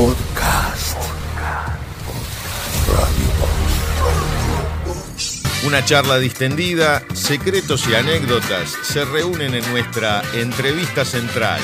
Podcast. Una charla distendida, secretos y anécdotas se reúnen en nuestra entrevista central.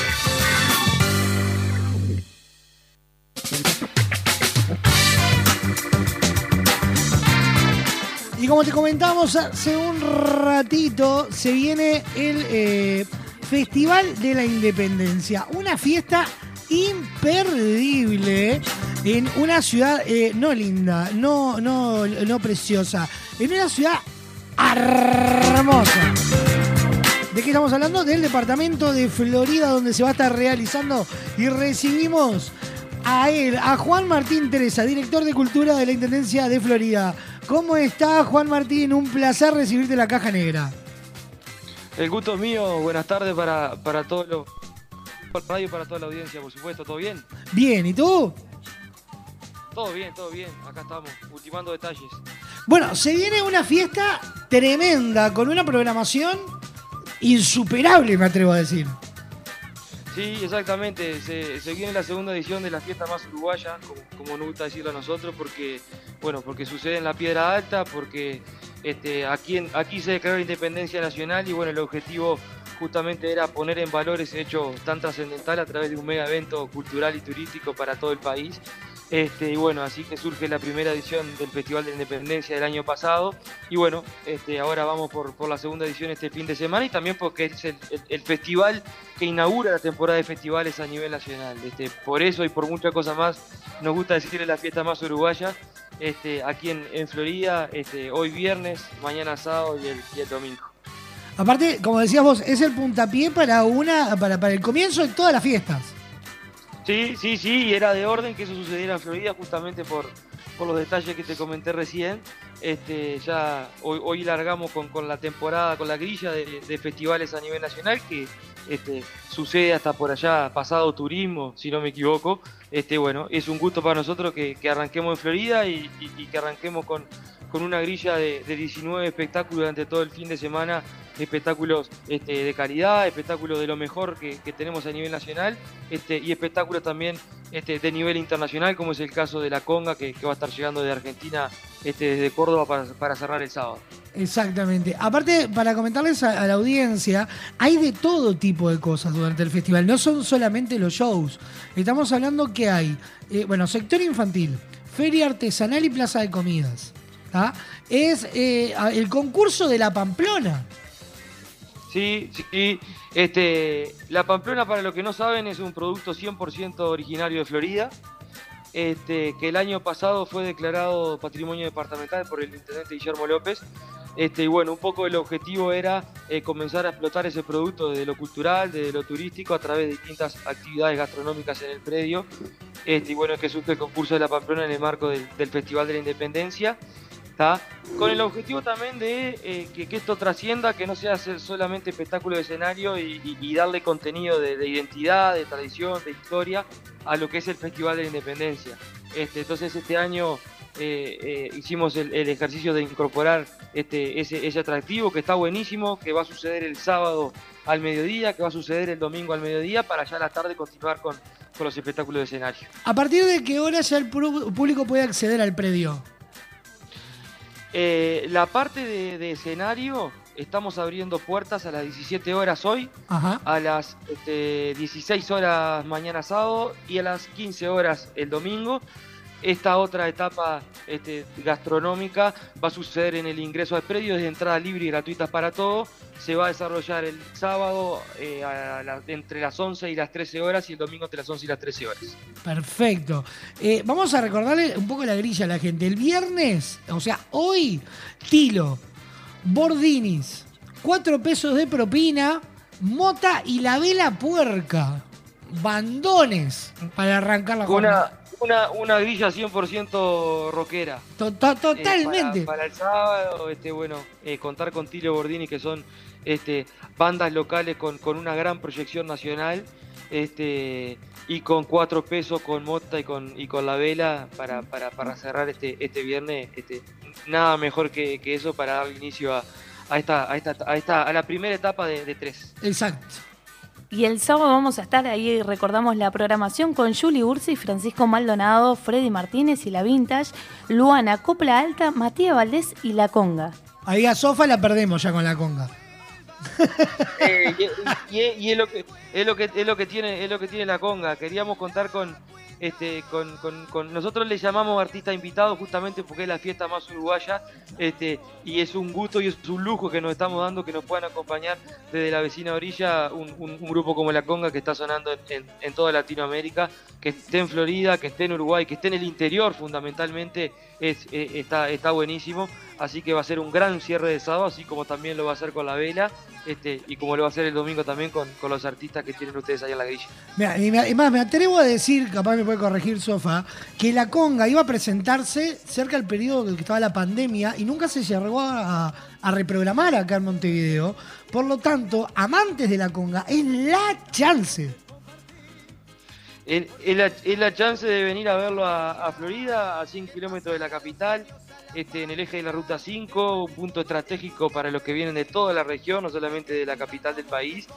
Y como te comentamos hace un ratito, se viene el eh, Festival de la Independencia. Una fiesta imperdible en una ciudad eh, no linda, no, no, no preciosa, en una ciudad hermosa. ¿De qué estamos hablando? Del departamento de Florida donde se va a estar realizando y recibimos a él, a Juan Martín Teresa, director de Cultura de la Intendencia de Florida. ¿Cómo está Juan Martín? Un placer recibirte en la caja negra. El gusto es mío, buenas tardes para, para todos los radio, para toda la audiencia, por supuesto, ¿todo bien? Bien, ¿y tú? Todo bien, todo bien, acá estamos, ultimando detalles. Bueno, se viene una fiesta tremenda, con una programación insuperable, me atrevo a decir. Sí, exactamente, se, se viene la segunda edición de la fiesta más uruguaya, como, como nos gusta decirlo a nosotros, porque, bueno, porque sucede en la Piedra Alta, porque este, aquí, en- aquí se declaró la independencia nacional y bueno, el objetivo justamente era poner en valor ese hecho tan trascendental a través de un mega evento cultural y turístico para todo el país. Este, y bueno, así que surge la primera edición del Festival de Independencia del año pasado. Y bueno, este, ahora vamos por, la segunda edición este fin de semana y también porque es el, festival que inaugura la temporada de festivales a nivel nacional. Este, por eso y por muchas cosas más, nos gusta decirle la fiesta más uruguaya. Aquí en, en Florida, hoy viernes, mañana sábado y el domingo. Aparte, como decías vos, es el puntapié para una para, para el comienzo de todas las fiestas. Sí, sí, sí, y era de orden que eso sucediera en Florida justamente por, los detalles que te comenté recién. Este, ya hoy, largamos con, la temporada, con la grilla de, festivales a nivel nacional que este, sucede hasta por allá, pasado turismo, si no me equivoco. Este, bueno, es un gusto para nosotros que, que arranquemos en Florida y que arranquemos con, con una grilla de, de 19 espectáculos durante todo el fin de semana, espectáculos este, de calidad, espectáculos de lo mejor que, tenemos a nivel nacional este, y espectáculos también este, de nivel internacional, como es el caso de la Conga, que, va a estar llegando de Argentina este, desde Córdoba para, para cerrar el sábado. Exactamente. Aparte, para comentarles a, a la audiencia, hay de todo tipo de cosas durante el festival. No son solamente los shows. Estamos hablando que hay, eh, bueno, sector infantil, feria artesanal y plaza de comidas. ¿Tá? Es eh, el concurso de la Pamplona. Sí, sí. Este, la Pamplona, para los que no saben, es un producto 100% originario de Florida, este, que el año pasado fue declarado patrimonio departamental por el intendente Guillermo López. Este, y bueno, un poco el objetivo era eh, comenzar a explotar ese producto desde lo cultural, desde lo turístico, a través de distintas actividades gastronómicas en el predio. Este, y bueno, es que surge el concurso de la Pamplona en el marco del Festival de la Independencia. Con el objetivo también de eh, que, esto trascienda, que no sea solamente espectáculo de escenario y, darle contenido de, de identidad, de tradición, de historia a lo que es el Festival de la Independencia. Este, entonces este año eh, eh, hicimos el, ejercicio de incorporar este, ese, atractivo que está buenísimo, que va a suceder el sábado al mediodía, que va a suceder el domingo al mediodía, para ya a la tarde continuar con, los espectáculos de escenario. ¿A partir de qué hora ya el público puede acceder al predio? Eh, la parte de, de escenario, estamos abriendo puertas a las 17 horas hoy, Ajá. a las este, 16 horas mañana sábado y a las 15 horas el domingo. Esta otra etapa este, gastronómica va a suceder en el ingreso al predio, es de entrada libre y gratuita para todos. Se va a desarrollar el sábado eh, a la- entre las 11 y las 13 horas y el domingo entre las 11 y las 13 horas. Perfecto. Eh, vamos a recordarle un poco la grilla a la gente. El viernes, o sea, hoy, Tilo, Bordinis, cuatro pesos de propina, mota y la vela puerca. Bandones para arrancar la jornada. Una, una grilla 100% rockera. To- to- Eh, Totalmente. para, para el sábado, este, bueno, eh, contar con Tilio Bordini, que son este, bandas locales con, con una gran proyección nacional, este, y con cuatro pesos, con Mota y con, y con la vela, para, para, para cerrar este, este viernes. Este, nada mejor que, que eso para dar inicio a, a esta, a esta, a esta, a la primera etapa de, de tres. Exacto. Y el sábado vamos a estar ahí, recordamos la programación con Julie Ursi, Francisco Maldonado, Freddy Martínez y La Vintage, Luana, Copla Alta, Matías Valdés y La Conga. Ahí a Sofa la perdemos ya con La Conga. Eh, y, es lo que es lo que es lo que tiene es lo que tiene la conga queríamos contar con este, con, con, nosotros le llamamos artista invitado justamente porque es la fiesta más uruguaya este, y es un gusto y es un lujo que nos estamos dando que nos puedan acompañar desde la vecina orilla un, grupo como La Conga que está sonando en, toda Latinoamérica, que esté en Florida, que esté en Uruguay, que esté en el interior fundamentalmente, es, eh, está, está buenísimo. Así que va a ser un gran cierre de sábado, así como también lo va a hacer con la vela este, y como lo va a hacer el domingo también con, los artistas que tienen ustedes ahí en la grilla. Mira, y más, me atrevo a decir, capaz me puede corregir Sofa, que la conga iba a presentarse cerca del periodo que estaba la pandemia y nunca se llegó a, reprogramar acá en Montevideo. Por lo tanto, amantes de la conga, es la chance. Es, la, chance de venir a verlo a, a Florida, a 100 kilómetros de la capital este, en el eje de la Ruta 5, un punto estratégico para los que vienen de toda la región, no solamente de la capital del país,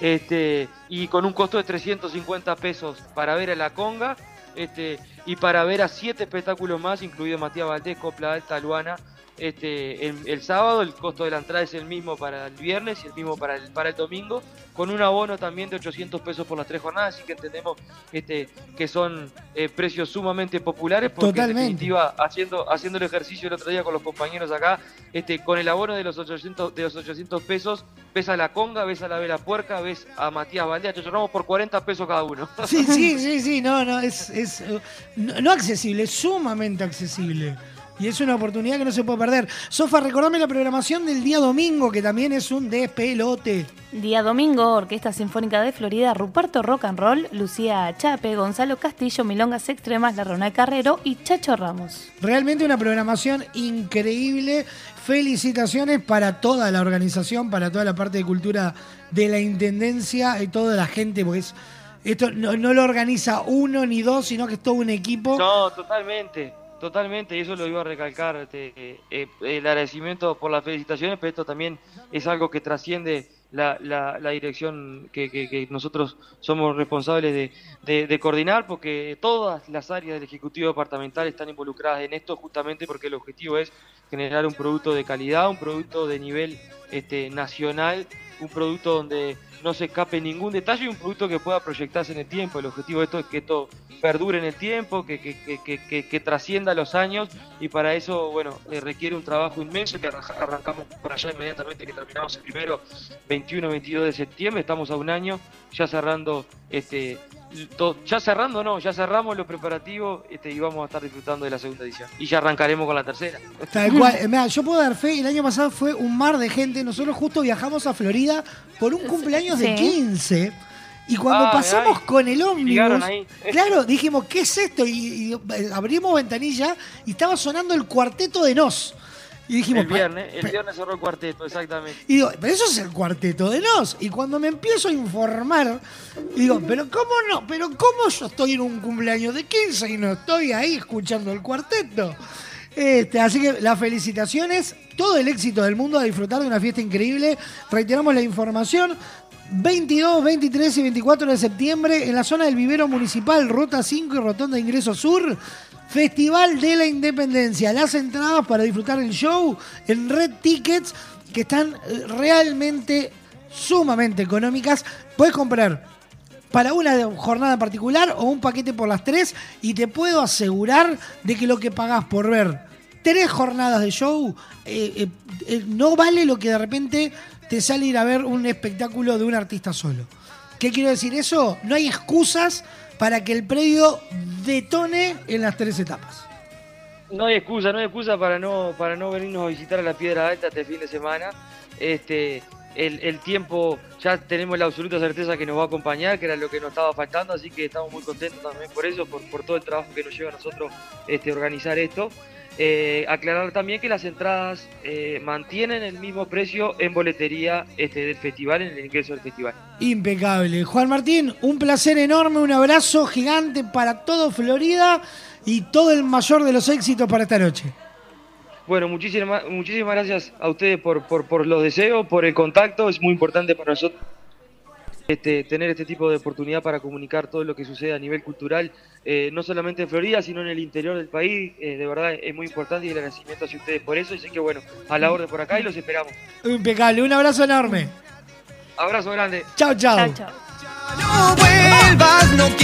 este, y con un costo de 350 pesos para ver a la conga este, y para ver a siete espectáculos más, incluido Matías Valdés, Copla Alta, Luana, este, el, sábado el costo de la entrada es el mismo para el viernes y el mismo para el, para el domingo, con un abono también de 800 pesos por las tres jornadas, así que entendemos este, que son eh, precios sumamente populares, porque en definitiva, haciendo, haciendo el ejercicio el otro día con los compañeros acá, este, con el abono de los 800, de los 800 pesos, ves a la conga, ves a la vela puerca, ves a Matías Valdés, lloramos por 40 pesos cada uno. Sí, sí, sí, sí, no, no, es, es eh, no accesible, es sumamente accesible. Y es una oportunidad que no se puede perder. Sofa, recordame la programación del día domingo, que también es un despelote. Día domingo, Orquesta Sinfónica de Florida, Ruperto Rock and Roll, Lucía Chape, Gonzalo Castillo, Milongas Extremas, La Ronald Carrero y Chacho Ramos. Realmente una programación increíble. Felicitaciones para toda la organización, para toda la parte de cultura de la Intendencia y toda la gente, porque esto no, no lo organiza uno ni dos, sino que es todo un equipo. No, totalmente. Totalmente, y eso lo iba a recalcar, este, eh, el agradecimiento por las felicitaciones, pero esto también es algo que trasciende la, la, dirección que, nosotros somos responsables de, de, coordinar, porque todas las áreas del Ejecutivo Departamental están involucradas en esto justamente porque el objetivo es generar un producto de calidad, un producto de nivel este, nacional, un producto donde no se escape ningún detalle y un producto que pueda proyectarse en el tiempo. El objetivo de esto es que esto perdure en el tiempo, que, que, trascienda los años y para eso, bueno, eh, requiere un trabajo inmenso que arrancamos por allá inmediatamente que terminamos el primero, 21-22 de septiembre, estamos a un año ya cerrando este ya cerrando no, ya cerramos los preparativos este, y vamos a estar disfrutando de la segunda edición. Y ya arrancaremos con la tercera. Eh, yo puedo dar fe, el año pasado fue un mar de gente, nosotros justo viajamos a Florida por un cumpleaños de 15. Y cuando pasamos con el ómnibus, claro, dijimos, ¿qué es esto? Y, eh, abrimos ventanilla y estaba sonando el cuarteto de Nos. Y dijimos, el viernes, el viernes cerró el cuarteto, exactamente. Y digo, pero eso es el cuarteto de Nos. Y cuando me empiezo a informar, digo, pero ¿cómo no? Pero ¿cómo yo estoy en un cumpleaños de 15 y no estoy ahí escuchando el cuarteto? Este, así que las felicitaciones, todo el éxito del mundo a disfrutar de una fiesta increíble. Reiteramos la información. 22, 23 y 24 de septiembre en la zona del vivero municipal, Ruta 5 y Rotonda Ingreso Sur. Festival de la Independencia. Las entradas para disfrutar el show en Red Tickets, que están eh, realmente sumamente económicas. Puedes comprar para una jornada particular o un paquete por las tres y te puedo asegurar de que lo que pagás por ver tres jornadas de show eh, eh, no vale lo que de repente te sale ir a ver un espectáculo de un artista solo. ¿Qué quiero decir eso? No hay excusas para que el predio detone en las tres etapas. No hay excusa, no hay excusa para no, para no venirnos a visitar a la Piedra Alta este fin de semana. Este, el, tiempo ya tenemos la absoluta certeza que nos va a acompañar, que era lo que nos estaba faltando, así que estamos muy contentos también por eso, por, por todo el trabajo que nos lleva a nosotros este, organizar esto. Eh, aclarar también que las entradas eh, mantienen el mismo precio en boletería este, del festival, en el ingreso del festival. Impecable. Juan Martín, un placer enorme, un abrazo gigante para todo Florida y todo el mayor de los éxitos para esta noche. Bueno, muchísimas, muchísimas gracias a ustedes por, por, por los deseos, por el contacto, es muy importante para nosotros este, tener este tipo de oportunidad para comunicar todo lo que sucede a nivel cultural, eh, no solamente en Florida, sino en el interior del país. Eh, de verdad es muy importante y el agradecimiento hacia ustedes por eso. Y sé que, bueno, a la orden por acá y los esperamos. Impecable, un abrazo enorme. Abrazo grande. Chao, chao. Chao, chao. No vuelvas, no